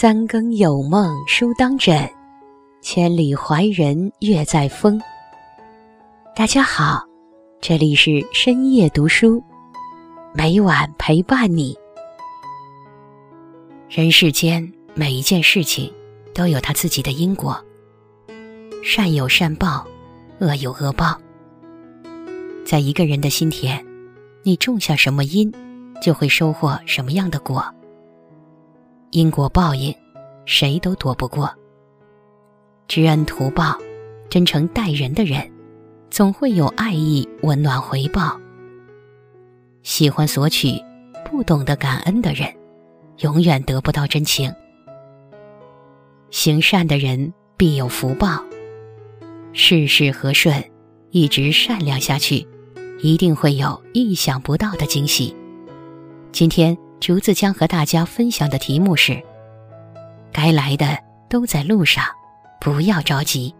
三更有梦书当枕，千里怀人月在风。大家好，这里是深夜读书，每晚陪伴你。人世间每一件事情都有它自己的因果，善有善报，恶有恶报。在一个人的心田，你种下什么因，就会收获什么样的果。因果报应，谁都躲不过。知恩图报、真诚待人的人，总会有爱意温暖回报。喜欢索取、不懂得感恩的人，永远得不到真情。行善的人必有福报。事事和顺，一直善良下去，一定会有意想不到的惊喜。今天。竹子将和大家分享的题目是：该来的都在路上，不要着急。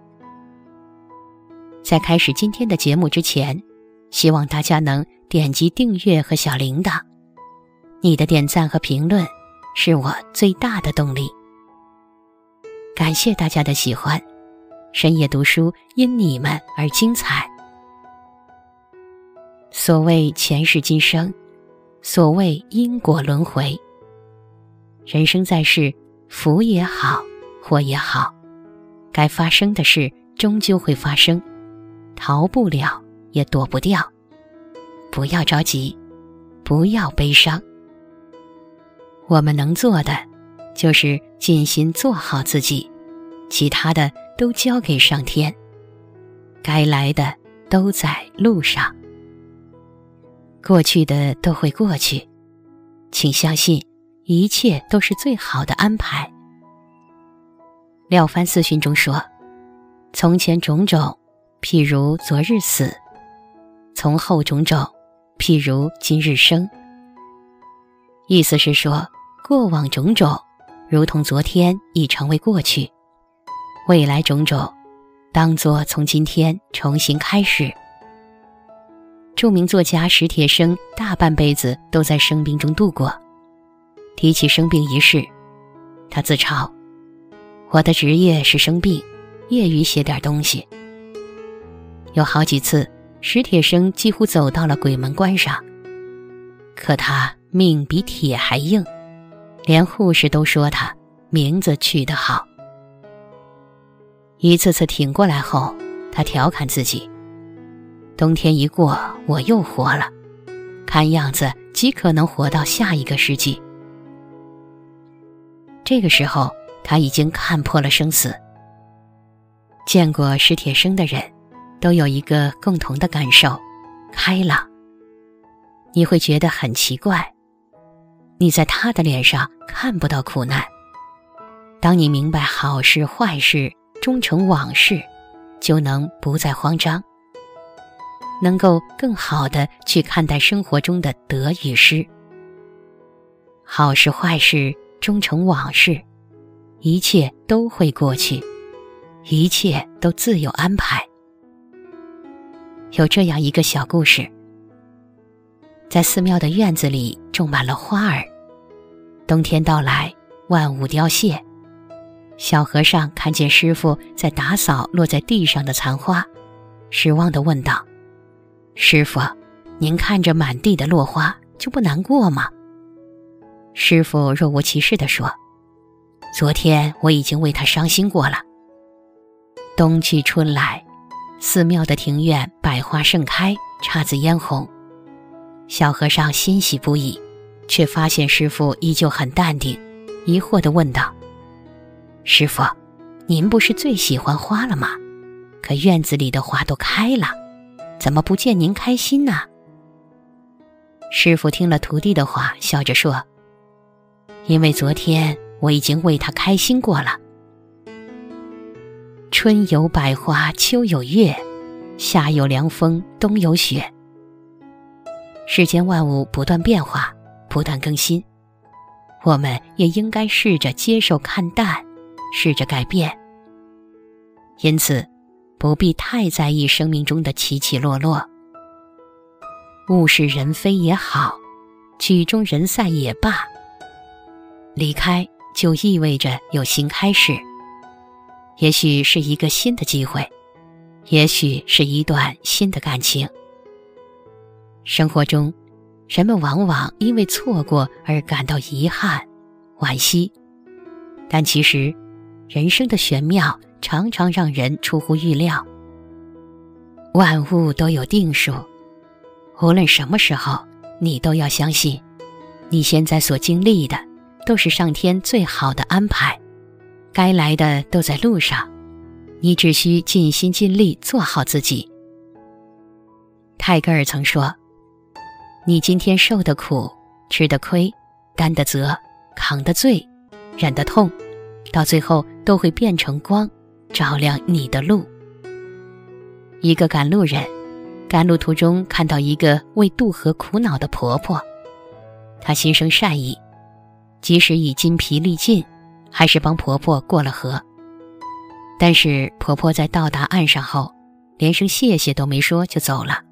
在开始今天的节目之前，希望大家能点击订阅和小铃铛，你的点赞和评论是我最大的动力。感谢大家的喜欢，深夜读书因你们而精彩。所谓前世今生。所谓因果轮回，人生在世，福也好，祸也好，该发生的事终究会发生，逃不了也躲不掉。不要着急，不要悲伤。我们能做的，就是尽心做好自己，其他的都交给上天。该来的都在路上。过去的都会过去，请相信，一切都是最好的安排。廖凡四训中说：“从前种种，譬如昨日死；从后种种，譬如今日生。”意思是说，过往种种如同昨天已成为过去，未来种种当作从今天重新开始。著名作家史铁生大半辈子都在生病中度过。提起生病一事，他自嘲：“我的职业是生病，业余写点东西。”有好几次，史铁生几乎走到了鬼门关上。可他命比铁还硬，连护士都说他名字取得好。一次次挺过来后，他调侃自己。冬天一过，我又活了，看样子极可能活到下一个世纪。这个时候，他已经看破了生死。见过史铁生的人，都有一个共同的感受：开朗。你会觉得很奇怪，你在他的脸上看不到苦难。当你明白好事坏事终成往事，就能不再慌张。能够更好的去看待生活中的得与失，好事坏事终成往事，一切都会过去，一切都自有安排。有这样一个小故事：在寺庙的院子里种满了花儿，冬天到来，万物凋谢。小和尚看见师傅在打扫落在地上的残花，失望的问道。师傅，您看着满地的落花就不难过吗？师傅若无其事地说：“昨天我已经为他伤心过了。”冬去春来，寺庙的庭院百花盛开，姹紫嫣红。小和尚欣喜不已，却发现师傅依旧很淡定，疑惑地问道：“师傅，您不是最喜欢花了吗？可院子里的花都开了。”怎么不见您开心呢？师傅听了徒弟的话，笑着说：“因为昨天我已经为他开心过了。春有百花，秋有月，夏有凉风，冬有雪。世间万物不断变化，不断更新，我们也应该试着接受、看淡，试着改变。因此。”不必太在意生命中的起起落落，物是人非也好，曲终人散也罢。离开就意味着有新开始。也许是一个新的机会，也许是一段新的感情。生活中，人们往往因为错过而感到遗憾、惋惜，但其实，人生的玄妙常常让人出乎预料。万物都有定数，无论什么时候，你都要相信，你现在所经历的都是上天最好的安排。该来的都在路上，你只需尽心尽力做好自己。泰戈尔曾说：“你今天受的苦、吃的亏、担的责、扛的罪、忍的痛，到最后都会变成光，照亮你的路。”一个赶路人，赶路途中看到一个为渡河苦恼的婆婆，他心生善意，即使已筋疲力尽。还是帮婆婆过了河，但是婆婆在到达岸上后，连声谢谢都没说就走了。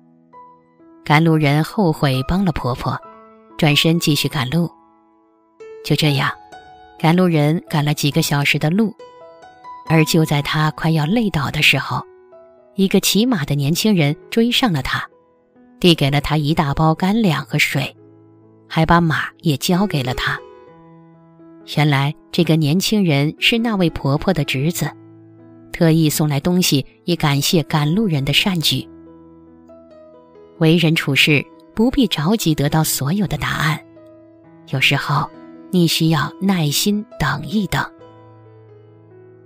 赶路人后悔帮了婆婆，转身继续赶路。就这样，赶路人赶了几个小时的路，而就在他快要累倒的时候，一个骑马的年轻人追上了他，递给了他一大包干粮和水，还把马也交给了他。原来这个年轻人是那位婆婆的侄子，特意送来东西以感谢赶路人的善举。为人处事不必着急得到所有的答案，有时候你需要耐心等一等。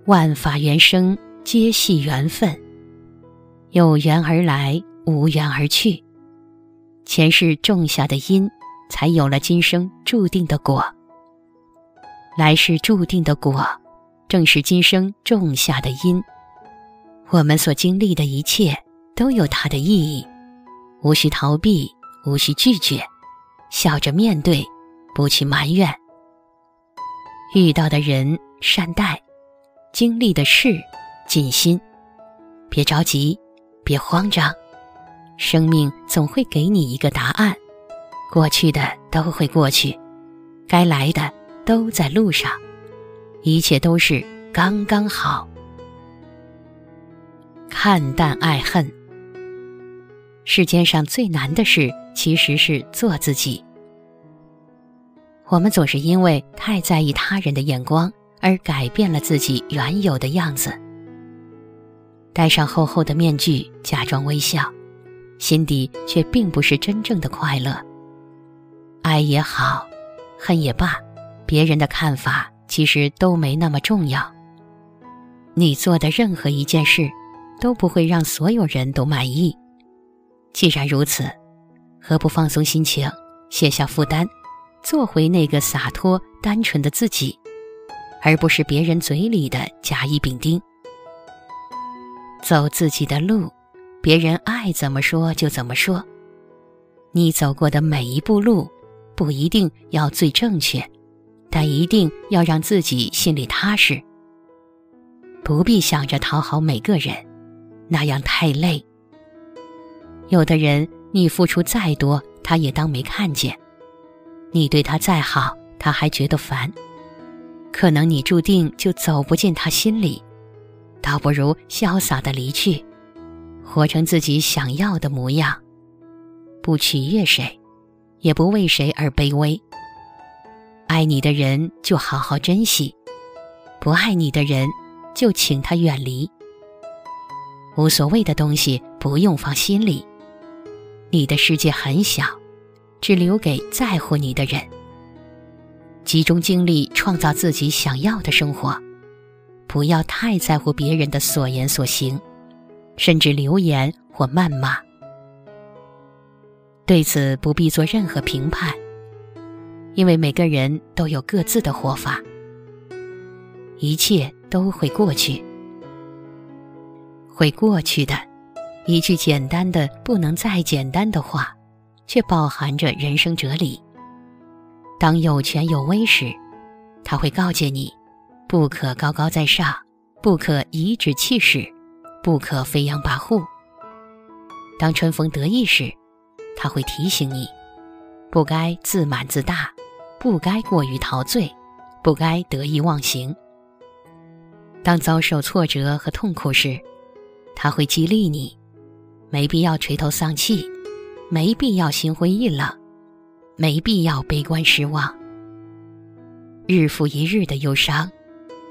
万法缘生，皆系缘分，有缘而来，无缘而去。前世种下的因，才有了今生注定的果。来世注定的果，正是今生种下的因。我们所经历的一切都有它的意义，无需逃避，无需拒绝，笑着面对，不去埋怨。遇到的人善待，经历的事尽心，别着急，别慌张，生命总会给你一个答案。过去的都会过去，该来的。都在路上，一切都是刚刚好。看淡爱恨，世间上最难的事其实是做自己。我们总是因为太在意他人的眼光，而改变了自己原有的样子，戴上厚厚的面具，假装微笑，心底却并不是真正的快乐。爱也好，恨也罢。别人的看法其实都没那么重要。你做的任何一件事，都不会让所有人都满意。既然如此，何不放松心情，卸下负担，做回那个洒脱单纯的自己，而不是别人嘴里的甲乙丙丁。走自己的路，别人爱怎么说就怎么说。你走过的每一步路，不一定要最正确。但一定要让自己心里踏实，不必想着讨好每个人，那样太累。有的人，你付出再多，他也当没看见；你对他再好，他还觉得烦。可能你注定就走不进他心里，倒不如潇洒的离去，活成自己想要的模样，不取悦谁，也不为谁而卑微。爱你的人就好好珍惜，不爱你的人就请他远离。无所谓的东西不用放心里。你的世界很小，只留给在乎你的人。集中精力创造自己想要的生活，不要太在乎别人的所言所行，甚至留言或谩骂。对此不必做任何评判。因为每个人都有各自的活法，一切都会过去，会过去的。一句简单的不能再简单的话，却饱含着人生哲理。当有权有威时，他会告诫你：不可高高在上，不可颐指气使，不可飞扬跋扈。当春风得意时，他会提醒你：不该自满自大。不该过于陶醉，不该得意忘形。当遭受挫折和痛苦时，他会激励你，没必要垂头丧气，没必要心灰意冷，没必要悲观失望。日复一日的忧伤，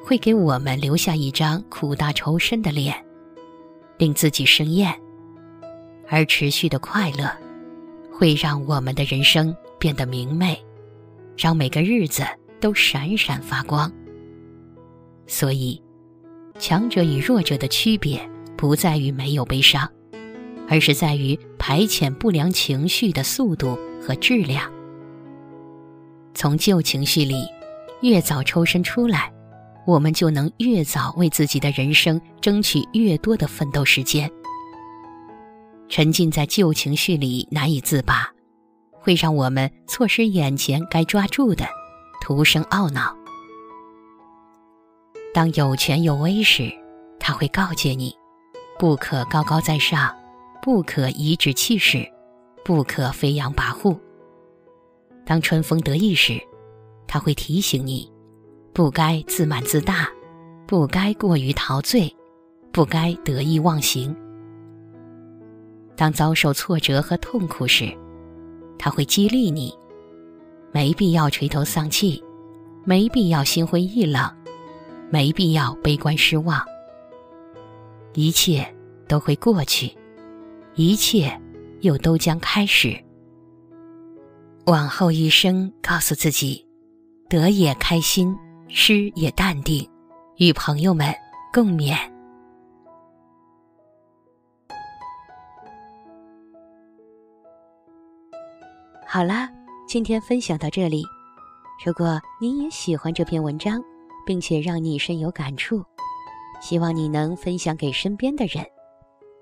会给我们留下一张苦大仇深的脸，令自己生厌；而持续的快乐，会让我们的人生变得明媚，让每个日子都闪闪发光。所以，强者与弱者的区别，不在于没有悲伤，而是在于排遣不良情绪的速度和质量。从旧情绪里。越早抽身出来，我们就能越早为自己的人生争取越多的奋斗时间。沉浸在旧情绪里难以自拔，会让我们错失眼前该抓住的，徒生懊恼。当有权有威时，他会告诫你：不可高高在上，不可颐指气使，不可飞扬跋扈。当春风得意时，他会提醒你，不该自满自大，不该过于陶醉，不该得意忘形。当遭受挫折和痛苦时，他会激励你，没必要垂头丧气，没必要心灰意冷，没必要悲观失望。一切都会过去，一切又都将开始。往后一生，告诉自己。得也开心，失也淡定，与朋友们共勉。好啦，今天分享到这里。如果你也喜欢这篇文章，并且让你深有感触，希望你能分享给身边的人，